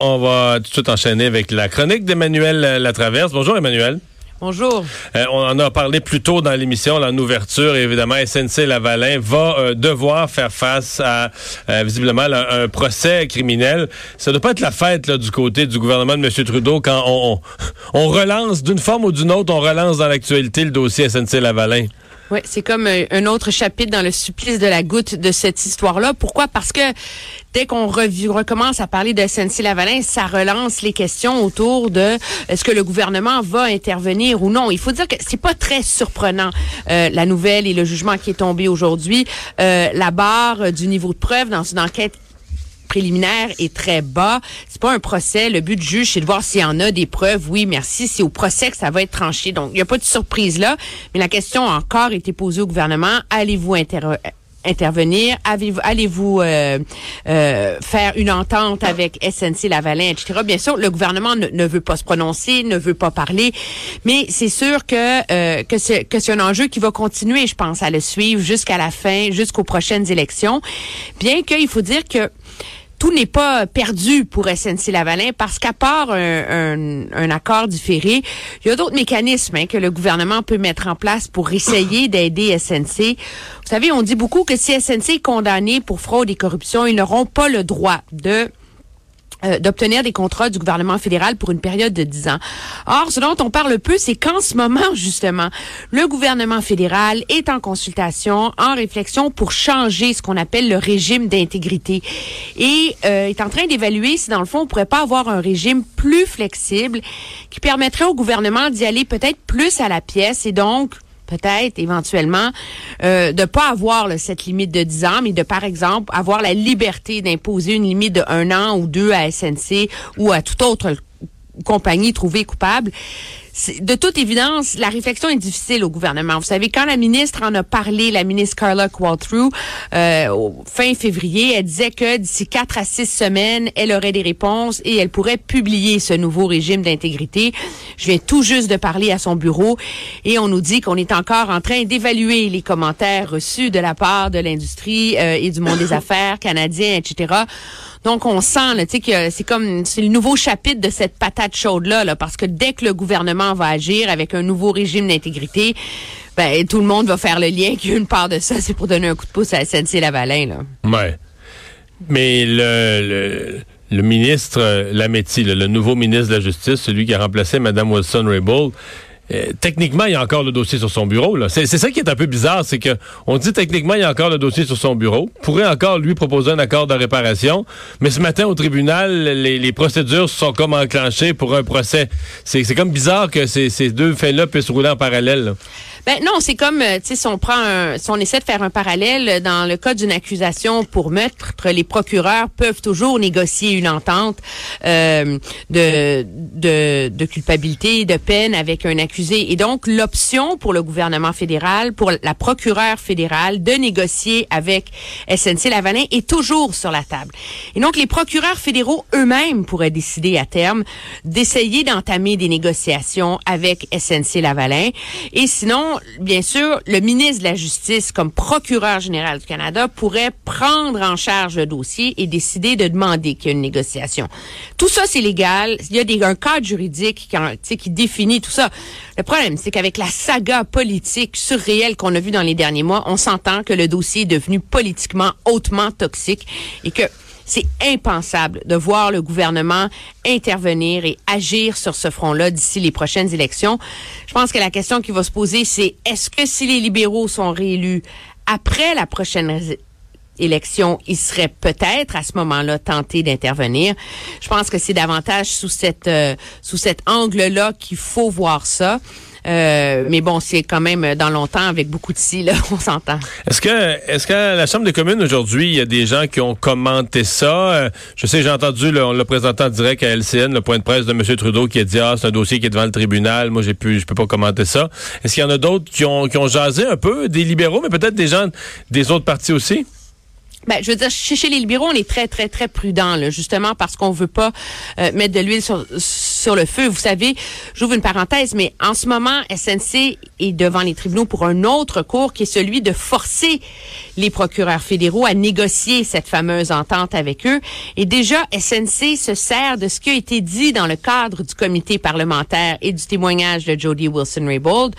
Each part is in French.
On va tout de suite enchaîner avec la chronique d'Emmanuel Latraverse. Bonjour Emmanuel. Bonjour. Euh, on en a parlé plus tôt dans l'émission, en ouverture. Évidemment, SNC Lavalin va euh, devoir faire face à euh, visiblement un, procès criminel. Ça ne doit pas être la fête là, du côté du gouvernement de M. Trudeau quand on, on relance d'une forme ou d'une autre, on relance dans l'actualité le dossier SNC Lavalin. Oui, c'est comme un autre chapitre dans le supplice de la goutte de cette histoire-là. Pourquoi? Parce que dès qu'on recommence à parler de SNC-Lavalin, ça relance les questions autour de est-ce que le gouvernement va intervenir ou non? Il faut dire que c'est pas très surprenant, euh, la nouvelle et le jugement qui est tombé aujourd'hui. Euh, la barre du niveau de preuve dans une enquête préliminaire est très bas. C'est pas un procès. Le but du juge, c'est de voir s'il y en a des preuves. Oui, merci. C'est au procès que ça va être tranché. Donc, il n'y a pas de surprise là. Mais la question a encore été posée au gouvernement. Allez-vous intervenir? Allez-vous euh, euh, faire une entente avec SNC Lavalin, etc. Bien sûr, le gouvernement ne, veut pas se prononcer, ne veut pas parler, mais c'est sûr que euh, que c'est un enjeu qui va continuer, je pense, à le suivre jusqu'à la fin, jusqu'aux prochaines élections. Bien qu'il faut dire que tout n'est pas perdu pour SNC-Lavalin parce qu'à part un, un, accord différé, il y a d'autres mécanismes hein, que le gouvernement peut mettre en place pour essayer d'aider SNC. Vous savez, on dit beaucoup que si SNC est condamné pour fraude et corruption, ils n'auront pas le droit de euh, d'obtenir des contrats du gouvernement fédéral pour une période de 10 ans. Or, ce dont on parle peu, c'est qu'en ce moment, justement, le gouvernement fédéral est en consultation, en réflexion pour changer ce qu'on appelle le régime d'intégrité et euh, est en train d'évaluer si, dans le fond, on pourrait pas avoir un régime plus flexible qui permettrait au gouvernement d'y aller peut-être plus à la pièce et donc peut-être éventuellement euh, de pas avoir cette limite de 10 ans, mais de par exemple avoir la liberté d'imposer une limite de un an ou deux à SNC ou à toute autre compagnie trouvée coupable de toute évidence, la réflexion est difficile au gouvernement. Vous savez, quand la ministre en a parlé, la ministre Carla Qualtrough, euh, fin février, elle disait que d'ici quatre à six semaines, elle aurait des réponses et elle pourrait publier ce nouveau régime d'intégrité. Je viens tout juste de parler à son bureau et on nous dit qu'on est encore en train d'évaluer les commentaires reçus de la part de l'industrie euh, et du monde des affaires canadien, etc. Donc, on sent, là, que c'est comme, c'est le nouveau chapitre de cette patate chaude-là, là, parce que dès que le gouvernement va agir avec un nouveau régime d'intégrité, ben, tout le monde va faire le lien qu'une part de ça, c'est pour donner un coup de pouce à SNC-Lavalin, là. Mais le, ministre Lametti, le, le nouveau ministre de la Justice, celui qui a remplacé Mme Wilson-Raybould, euh, techniquement, il y a encore le dossier sur son bureau. C'est, ça qui est un peu bizarre, c'est que on dit techniquement, il y a encore le dossier sur son bureau. Pourrait encore lui proposer un accord de réparation, mais ce matin au tribunal, les, procédures sont comme enclenchées pour un procès. C'est, comme bizarre que ces, ces deux faits-là puissent rouler en parallèle. Ben non, c'est comme, euh, si on prend, un, si on essaie de faire un parallèle dans le cas d'une accusation pour meurtre, les procureurs peuvent toujours négocier une entente euh, de, de, de culpabilité, de peine avec un accusé. Et donc, l'option pour le gouvernement fédéral, pour la procureure fédérale, de négocier avec SNC Lavalin est toujours sur la table. Et donc, les procureurs fédéraux eux-mêmes pourraient décider à terme d'essayer d'entamer des négociations avec SNC Lavalin. Et sinon, bien sûr, le ministre de la Justice, comme procureur général du Canada, pourrait prendre en charge le dossier et décider de demander qu'il y ait une négociation. Tout ça, c'est légal. Il y a un cadre juridique qui, qui définit tout ça. Le problème, c'est qu'avec la saga politique surréelle qu'on a vue dans les derniers mois, on s'entend que le dossier est devenu politiquement hautement toxique et que c'est impensable de voir le gouvernement intervenir et agir sur ce front-là d'ici les prochaines élections. Je pense que la question qui va se poser, c'est est-ce que si les libéraux sont réélus après la prochaine élection, ils seraient peut-être à ce moment-là tentés d'intervenir. Je pense que c'est davantage sous euh, sous cet angle-là qu'il faut voir ça. Euh, mais bon, c'est quand même dans longtemps avec beaucoup de si, là, on s'entend. Est-ce que, est-ce que la Chambre des communes aujourd'hui, il y a des gens qui ont commenté ça? Euh, je sais, j'ai entendu, le, en direct à LCN, le point de presse de M. Trudeau qui a dit, ah, c'est un dossier qui est devant le tribunal. Moi, j'ai pu, je peux pas commenter ça. Est-ce qu'il y en a d'autres qui ont, qui ont jasé un peu, des libéraux, mais peut-être des gens des autres partis aussi? Ben, je veux dire, chez, les libéraux, on est très, très, très prudent, là, justement parce qu'on veut pas euh, mettre de l'huile sur, sur le feu. Vous savez, j'ouvre une parenthèse, mais en ce moment, SNC est devant les tribunaux pour un autre cours qui est celui de forcer les procureurs fédéraux à négocier cette fameuse entente avec eux. Et déjà, SNC se sert de ce qui a été dit dans le cadre du comité parlementaire et du témoignage de Jody Wilson-Raybould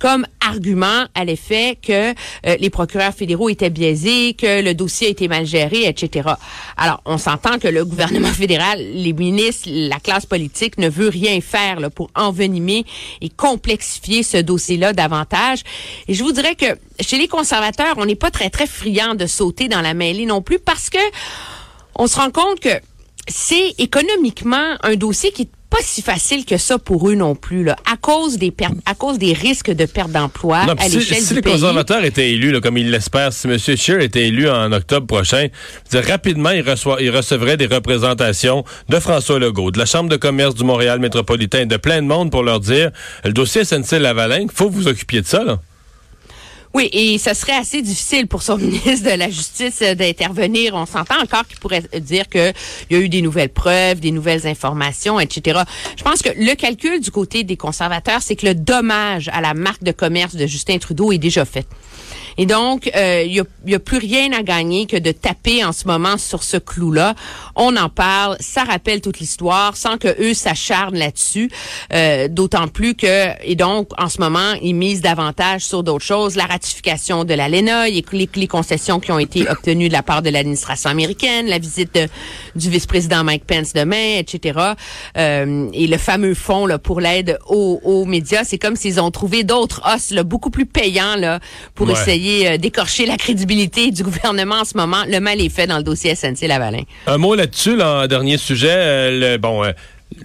comme argument à l'effet que euh, les procureurs fédéraux étaient biaisés, que le dossier été mal géré, etc. Alors, on s'entend que le gouvernement fédéral, les ministres, la classe politique ne veut rien faire pour envenimer et complexifier ce dossier-là davantage. Et je vous dirais que chez les conservateurs, on n'est pas très, très friand de sauter dans la mêlée non plus parce que on se rend compte que c'est économiquement un dossier qui pas si facile que ça pour eux non plus, là, à cause des pertes, à cause des risques de perte d'emploi à l'échelle si, si les conservateurs étaient élus, là, comme ils l'espèrent, si M. Scheer était élu en octobre prochain, rapidement, il, reçoit, il recevrait des représentations de François Legault, de la Chambre de commerce du Montréal métropolitain, de plein de monde pour leur dire, le dossier SNC-Lavalin, faut vous occuper de ça, là. Oui, et ce serait assez difficile pour son ministre de la Justice euh, d'intervenir. On s'entend encore qu'il pourrait dire qu'il y a eu des nouvelles preuves, des nouvelles informations, etc. Je pense que le calcul du côté des conservateurs, c'est que le dommage à la marque de commerce de Justin Trudeau est déjà fait. Et donc, euh, il n'y a, plus rien à gagner que de taper en ce moment sur ce clou-là. On en parle, ça rappelle toute l'histoire, sans que eux s'acharnent là-dessus. Euh, d'autant plus que, et donc, en ce moment, ils misent davantage sur d'autres choses. La ratification de l'ALENA, les, les concessions qui ont été obtenues de la part de l'administration américaine, la visite du vice-président Mike Pence demain, etc. Euh, et le fameux fonds là, pour l'aide aux, aux médias, c'est comme s'ils ont trouvé d'autres os là, beaucoup plus payants là, pour essayer euh, d'écorcher la crédibilité du gouvernement en ce moment. Le mal est fait dans le dossier SNC-Lavalin. Un mot là-dessus, là, dernier sujet. Euh, le, bon, euh,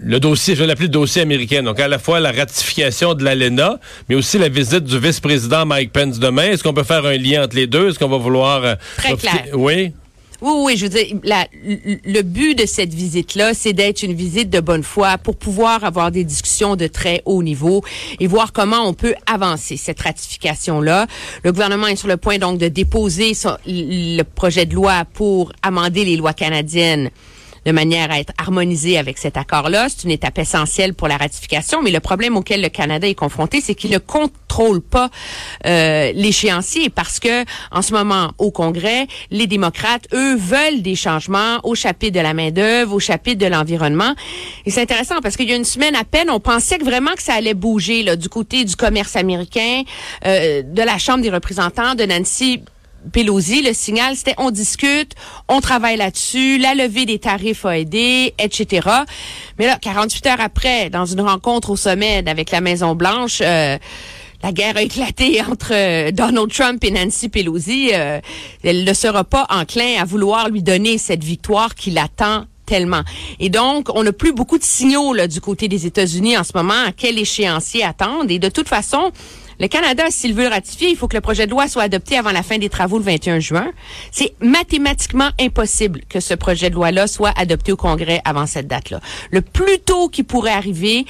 le dossier, je vais l'appeler le dossier américain. Donc, à la fois la ratification de l'ALENA, mais aussi la visite du vice-président Mike Pence demain. Est-ce qu'on peut faire un lien entre les deux? Est-ce qu'on va vouloir... Très clair. Oui? Oui, oui, je veux dire, le but de cette visite-là, c'est d'être une visite de bonne foi pour pouvoir avoir des discussions de très haut niveau et voir comment on peut avancer cette ratification-là. Le gouvernement est sur le point donc de déposer le projet de loi pour amender les lois canadiennes de manière à être harmonisé avec cet accord-là. C'est une étape essentielle pour la ratification, mais le problème auquel le Canada est confronté, c'est qu'il ne contrôle pas euh, l'échéancier parce que en ce moment au Congrès, les démocrates, eux, veulent des changements au chapitre de la main-d'œuvre, au chapitre de l'environnement. Et c'est intéressant parce qu'il y a une semaine à peine, on pensait que vraiment que ça allait bouger là, du côté du commerce américain, euh, de la Chambre des représentants, de Nancy Pelosi, le signal, c'était on discute, on travaille là-dessus, la levée des tarifs a aidé, etc. Mais là, 48 heures après, dans une rencontre au sommet avec la Maison-Blanche, euh, la guerre a éclaté entre euh, Donald Trump et Nancy Pelosi. Euh, elle ne sera pas enclin à vouloir lui donner cette victoire qu'il attend tellement. Et donc, on n'a plus beaucoup de signaux là, du côté des États-Unis en ce moment à quel échéancier attendre? Et de toute façon, le Canada, s'il veut ratifier, il faut que le projet de loi soit adopté avant la fin des travaux le 21 juin. C'est mathématiquement impossible que ce projet de loi-là soit adopté au Congrès avant cette date-là. Le plus tôt qui pourrait arriver,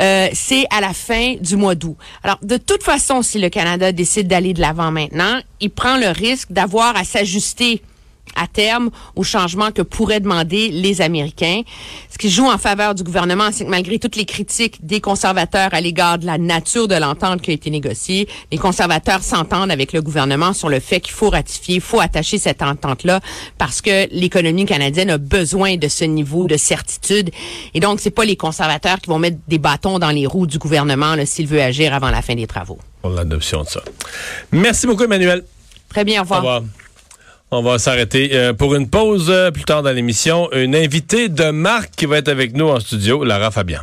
euh, c'est à la fin du mois d'août. Alors, de toute façon, si le Canada décide d'aller de l'avant maintenant, il prend le risque d'avoir à s'ajuster à terme au changement que pourraient demander les Américains. Ce qui joue en faveur du gouvernement, c'est que malgré toutes les critiques des conservateurs à l'égard de la nature de l'entente qui a été négociée, les conservateurs s'entendent avec le gouvernement sur le fait qu'il faut ratifier, il faut attacher cette entente-là parce que l'économie canadienne a besoin de ce niveau de certitude. Et donc, c'est pas les conservateurs qui vont mettre des bâtons dans les roues du gouvernement s'il veut agir avant la fin des travaux. Pour l'adoption de ça. Merci beaucoup, Emmanuel. Très bien, au revoir. Au revoir. On va s'arrêter euh, pour une pause euh, plus tard dans l'émission. Une invitée de marque qui va être avec nous en studio, Lara Fabian.